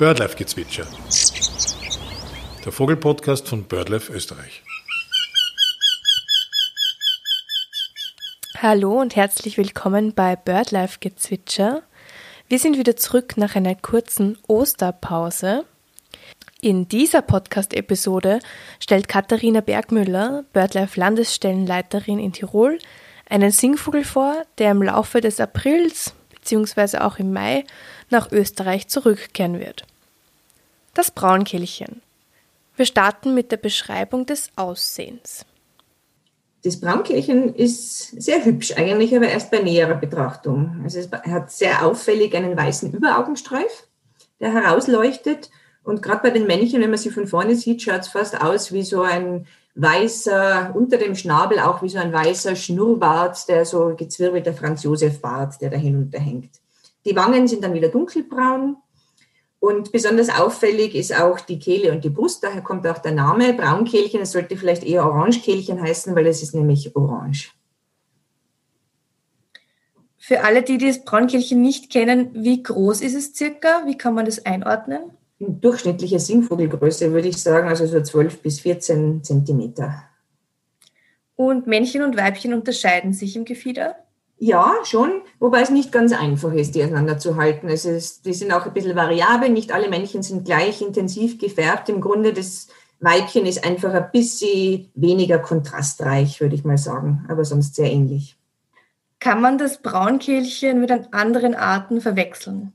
Birdlife-Gezwitscher. Der Vogelpodcast von Birdlife Österreich. Hallo und herzlich willkommen bei Birdlife-Gezwitscher. Wir sind wieder zurück nach einer kurzen Osterpause. In dieser Podcast-Episode stellt Katharina Bergmüller, BirdLife-Landesstellenleiterin in Tirol, einen Singvogel vor, der im Laufe des Aprils bzw. auch im Mai nach Österreich zurückkehren wird. Das Braunkehlchen. Wir starten mit der Beschreibung des Aussehens. Das Braunkehlchen ist sehr hübsch eigentlich, aber erst bei näherer Betrachtung. Also es hat sehr auffällig einen weißen Überaugenstreif, der herausleuchtet. Und gerade bei den Männchen, wenn man sie von vorne sieht, schaut es fast aus wie so ein weißer, unter dem Schnabel auch wie so ein weißer Schnurrbart, der so gezwirbelter Franz Josef Bart, der da hinunterhängt. Die Wangen sind dann wieder dunkelbraun. Und besonders auffällig ist auch die Kehle und die Brust. Daher kommt auch der Name Braunkehlchen. Es sollte vielleicht eher Orangekehlchen heißen, weil es ist nämlich orange. Für alle, die das Braunkehlchen nicht kennen, wie groß ist es circa? Wie kann man das einordnen? Durchschnittliche Singvogelgröße würde ich sagen, also so 12 bis 14 Zentimeter. Und Männchen und Weibchen unterscheiden sich im Gefieder? Ja, schon, wobei es nicht ganz einfach ist, die auseinanderzuhalten. Es ist, die sind auch ein bisschen variabel. Nicht alle Männchen sind gleich intensiv gefärbt. Im Grunde das Weibchen ist einfach ein bisschen weniger kontrastreich, würde ich mal sagen, aber sonst sehr ähnlich. Kann man das Braunkehlchen mit anderen Arten verwechseln?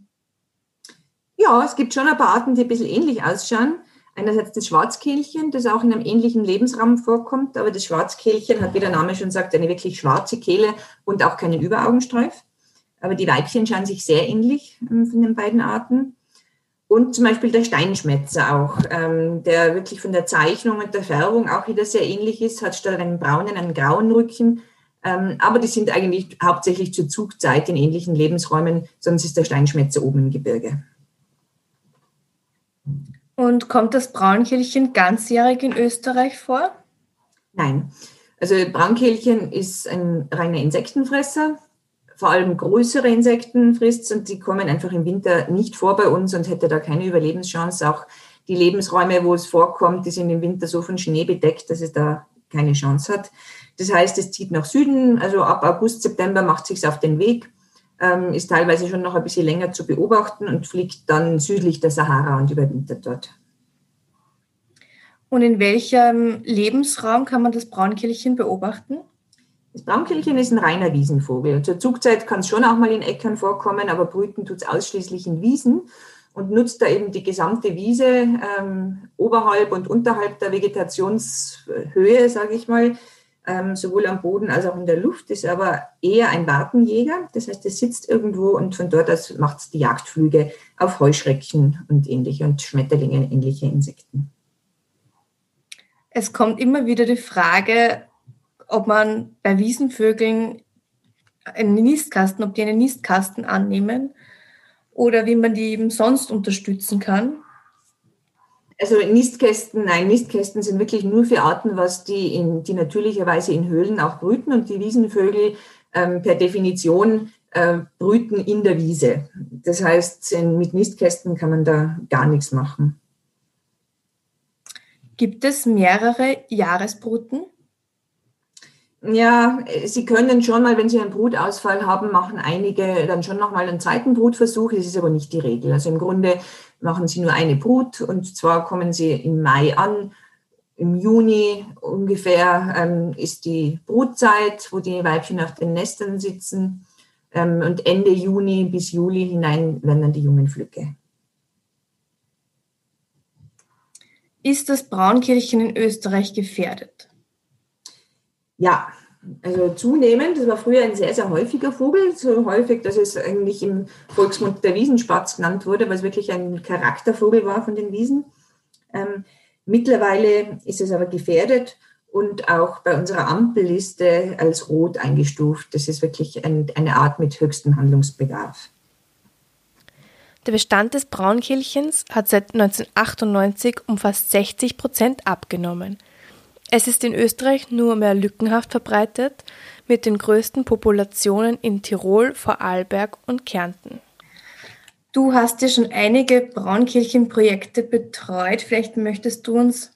Ja, es gibt schon ein paar Arten, die ein bisschen ähnlich ausschauen. Einerseits das Schwarzkehlchen, das auch in einem ähnlichen Lebensraum vorkommt, aber das Schwarzkehlchen hat, wie der Name schon sagt, eine wirklich schwarze Kehle und auch keinen Überaugenstreif. Aber die Weibchen schauen sich sehr ähnlich ähm, von den beiden Arten. Und zum Beispiel der Steinschmätzer auch, ähm, der wirklich von der Zeichnung und der Färbung auch wieder sehr ähnlich ist, hat statt einem braunen einen grauen Rücken. Ähm, aber die sind eigentlich hauptsächlich zur Zugzeit in ähnlichen Lebensräumen, sonst ist der Steinschmätzer oben im Gebirge. Und kommt das Braunkehlchen ganzjährig in Österreich vor? Nein. Also Braunkehlchen ist ein reiner Insektenfresser, vor allem größere Insekten frisst und die kommen einfach im Winter nicht vor bei uns und hätte da keine Überlebenschance. Auch die Lebensräume, wo es vorkommt, die sind im Winter so von Schnee bedeckt, dass es da keine Chance hat. Das heißt, es zieht nach Süden, also ab August, September macht es sich auf den Weg ähm, ist teilweise schon noch ein bisschen länger zu beobachten und fliegt dann südlich der Sahara und überwintert dort. Und in welchem Lebensraum kann man das Braunkehlchen beobachten? Das Braunkehlchen ist ein reiner Wiesenvogel. Zur Zugzeit kann es schon auch mal in Äckern vorkommen, aber brüten tut es ausschließlich in Wiesen und nutzt da eben die gesamte Wiese ähm, oberhalb und unterhalb der Vegetationshöhe, sage ich mal, ähm, sowohl am Boden als auch in der Luft, ist aber eher ein Wartenjäger. Das heißt, er sitzt irgendwo und von dort aus macht es die Jagdflüge auf Heuschrecken und ähnliche und Schmetterlinge, ähnliche Insekten. Es kommt immer wieder die Frage, ob man bei Wiesenvögeln einen Nistkasten, ob die einen Nistkasten annehmen oder wie man die eben sonst unterstützen kann. Also Nistkästen, nein, Nistkästen sind wirklich nur für Arten, was die, in, die natürlicherweise in Höhlen auch brüten und die Wiesenvögel ähm, per Definition äh, brüten in der Wiese. Das heißt, mit Nistkästen kann man da gar nichts machen. Gibt es mehrere Jahresbruten? Ja, Sie können schon mal, wenn Sie einen Brutausfall haben, machen einige dann schon nochmal einen zweiten Brutversuch. Das ist aber nicht die Regel. Also im Grunde machen Sie nur eine Brut und zwar kommen Sie im Mai an. Im Juni ungefähr ähm, ist die Brutzeit, wo die Weibchen auf den Nestern sitzen. Ähm, und Ende Juni bis Juli hinein werden dann die jungen Flücke. Ist das Braunkehlchen in Österreich gefährdet? Ja, also zunehmend. Das war früher ein sehr, sehr häufiger Vogel, so häufig, dass es eigentlich im Volksmund der Wiesenspatz genannt wurde, weil es wirklich ein Charaktervogel war von den Wiesen. Ähm, mittlerweile ist es aber gefährdet und auch bei unserer Ampelliste als rot eingestuft. Das ist wirklich ein, eine Art mit höchstem Handlungsbedarf. Der Bestand des Braunkehlchens hat seit 1998 um fast 60 Prozent abgenommen. Es ist in Österreich nur mehr lückenhaft verbreitet, mit den größten Populationen in Tirol, Vorarlberg und Kärnten. Du hast ja schon einige Braunkehlchenprojekte betreut. Vielleicht möchtest du uns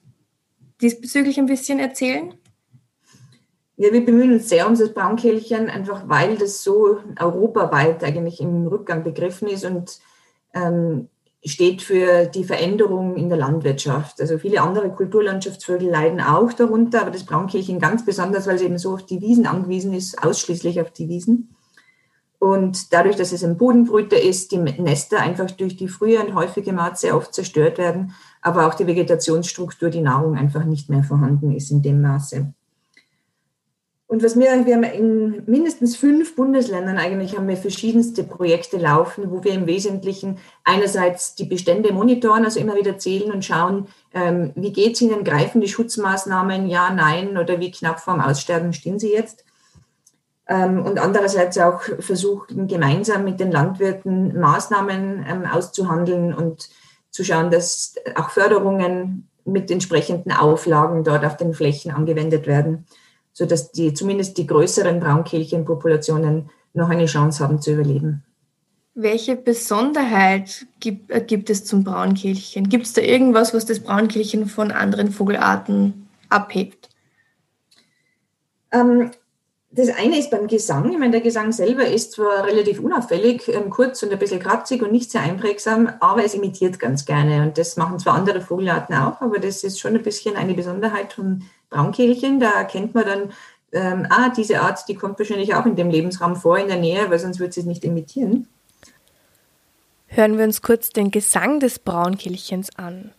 diesbezüglich ein bisschen erzählen? Ja, wir bemühen uns sehr um das Braunkehlchen, einfach weil das so europaweit eigentlich im Rückgang begriffen ist und ähm, steht für die Veränderung in der Landwirtschaft. Also viele andere Kulturlandschaftsvögel leiden auch darunter, aber das Braunkehlchen ganz besonders, weil es eben so auf die Wiesen angewiesen ist, ausschließlich auf die Wiesen. Und dadurch, dass es ein Bodenbrüter ist, die Nester einfach durch die frühe und häufige Maat sehr oft zerstört werden, aber auch die Vegetationsstruktur, die Nahrung einfach nicht mehr vorhanden ist in dem Maße. Und was wir, wir haben in mindestens fünf Bundesländern eigentlich haben wir verschiedenste Projekte laufen, wo wir im Wesentlichen einerseits die Bestände monitoren, also immer wieder zählen und schauen, ähm, wie geht's ihnen, greifen die Schutzmaßnahmen, ja, nein, oder wie knapp vorm Aussterben stehen sie jetzt. Ähm, und andererseits auch versuchen, gemeinsam mit den Landwirten Maßnahmen ähm, auszuhandeln und zu schauen, dass auch Förderungen mit entsprechenden Auflagen dort auf den Flächen angewendet werden, sodass die, zumindest die größeren Braunkehlchenpopulationen noch eine Chance haben zu überleben. Welche Besonderheit gibt, äh, gibt es zum Braunkehlchen? Gibt es da irgendwas, was das Braunkehlchen von anderen Vogelarten abhebt? Ähm, das eine ist beim Gesang. Ich meine, der Gesang selber ist zwar relativ unauffällig, ähm, kurz und ein bisschen kratzig und nicht sehr einprägsam, aber es imitiert ganz gerne. Und das machen zwar andere Vogelarten auch, aber das ist schon ein bisschen eine Besonderheit vom Braunkehlchen. Da erkennt man dann, ähm, ah, diese Art, die kommt wahrscheinlich auch in dem Lebensraum vor, in der Nähe, weil sonst würde sie es nicht imitieren. Hören wir uns kurz den Gesang des Braunkehlchens an.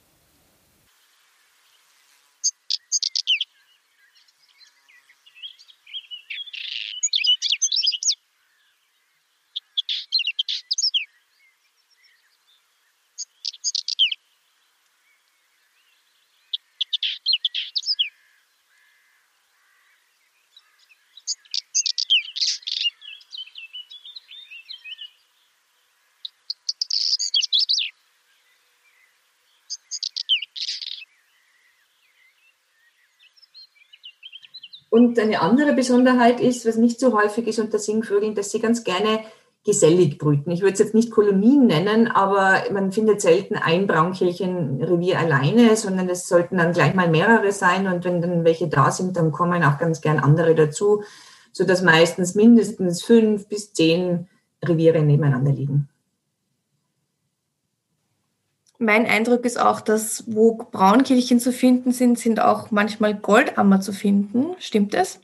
Und eine andere Besonderheit ist, was nicht so häufig ist unter Singvögeln, dass sie ganz gerne gesellig brüten. Ich würde es jetzt nicht Kolonien nennen, aber man findet selten ein Braunkehlchenrevier alleine, sondern es sollten dann gleich mal mehrere sein. Und wenn dann welche da sind, dann kommen auch ganz gern andere dazu, sodass meistens mindestens fünf bis zehn Reviere nebeneinander liegen. Mein Eindruck ist auch, dass wo Braunkehlchen zu finden sind, sind auch manchmal Goldammer zu finden. Stimmt das?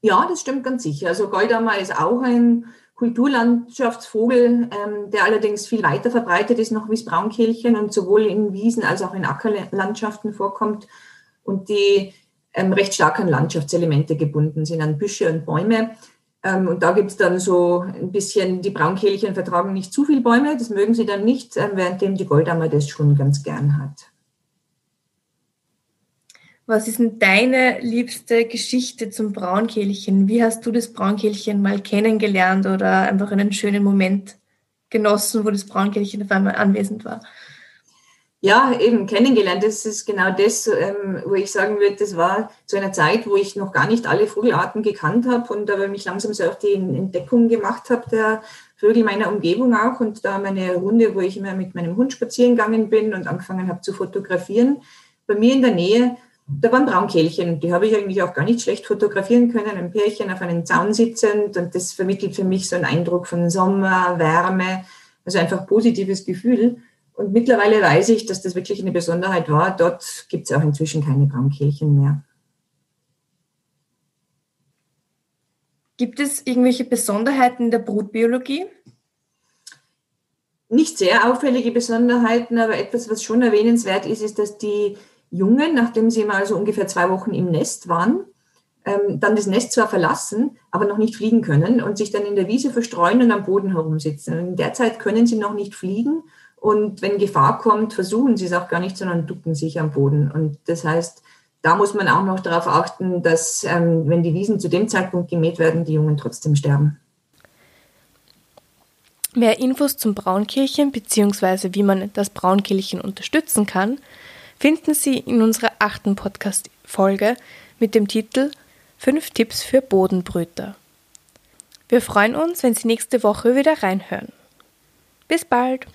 Ja, das stimmt ganz sicher. Also Goldammer ist auch ein Kulturlandschaftsvogel, ähm, der allerdings viel weiter verbreitet ist noch wie das Braunkehlchen und sowohl in Wiesen als auch in Ackerlandschaften vorkommt und die ähm, recht stark an Landschaftselemente gebunden sind, an Büsche und Bäume. Ähm, und da gibt es dann so ein bisschen, die Braunkehlchen vertragen nicht zu viel Bäume, das mögen sie dann nicht, äh, währenddem die Goldammer das schon ganz gern hat. Was ist denn deine liebste Geschichte zum Braunkehlchen? Wie hast du das Braunkehlchen mal kennengelernt oder einfach einen schönen Moment genossen, wo das Braunkehlchen auf einmal anwesend war? Ja, eben kennengelernt. Das ist genau das, ähm, wo ich sagen würde, das war zu einer Zeit, wo ich noch gar nicht alle Vogelarten gekannt habe und aber mich langsam so auf die Entdeckung gemacht habe der Vögel meiner Umgebung auch und da meine Runde, wo ich immer mit meinem Hund spazieren gegangen bin und angefangen habe zu fotografieren. Bei mir in der Nähe, da waren Braunkehlchen, die habe ich eigentlich auch gar nicht schlecht fotografieren können, ein Pärchen auf einem Zaun sitzend und das vermittelt für mich so einen Eindruck von Sommer, Wärme, also einfach positives Gefühl. Und mittlerweile weiß ich, dass das wirklich eine Besonderheit war. Dort gibt es auch inzwischen keine Braunkehlchen mehr. Gibt es irgendwelche Besonderheiten der Brutbiologie? Nicht sehr auffällige Besonderheiten, aber etwas, was schon erwähnenswert ist, ist, dass die Jungen, nachdem sie mal so ungefähr zwei Wochen im Nest waren, ähm, dann das Nest zwar verlassen, aber noch nicht fliegen können und sich dann in der Wiese verstreuen und am Boden herumsitzen. Und in der Zeit können sie noch nicht fliegen und wenn Gefahr kommt, versuchen sie es auch gar nicht, sondern ducken sich am Boden. Und das heißt, da muss man auch noch darauf achten, dass, ähm, wenn die Wiesen zu dem Zeitpunkt gemäht werden, die Jungen trotzdem sterben. Mehr Infos zum Braunkehlchen bzw. wie man das Braunkehlchen unterstützen kann, finden Sie in unserer achten Podcast-Folge mit dem Titel 5 Tipps für Bodenbrüter. Wir freuen uns, wenn Sie nächste Woche wieder reinhören. Bis bald!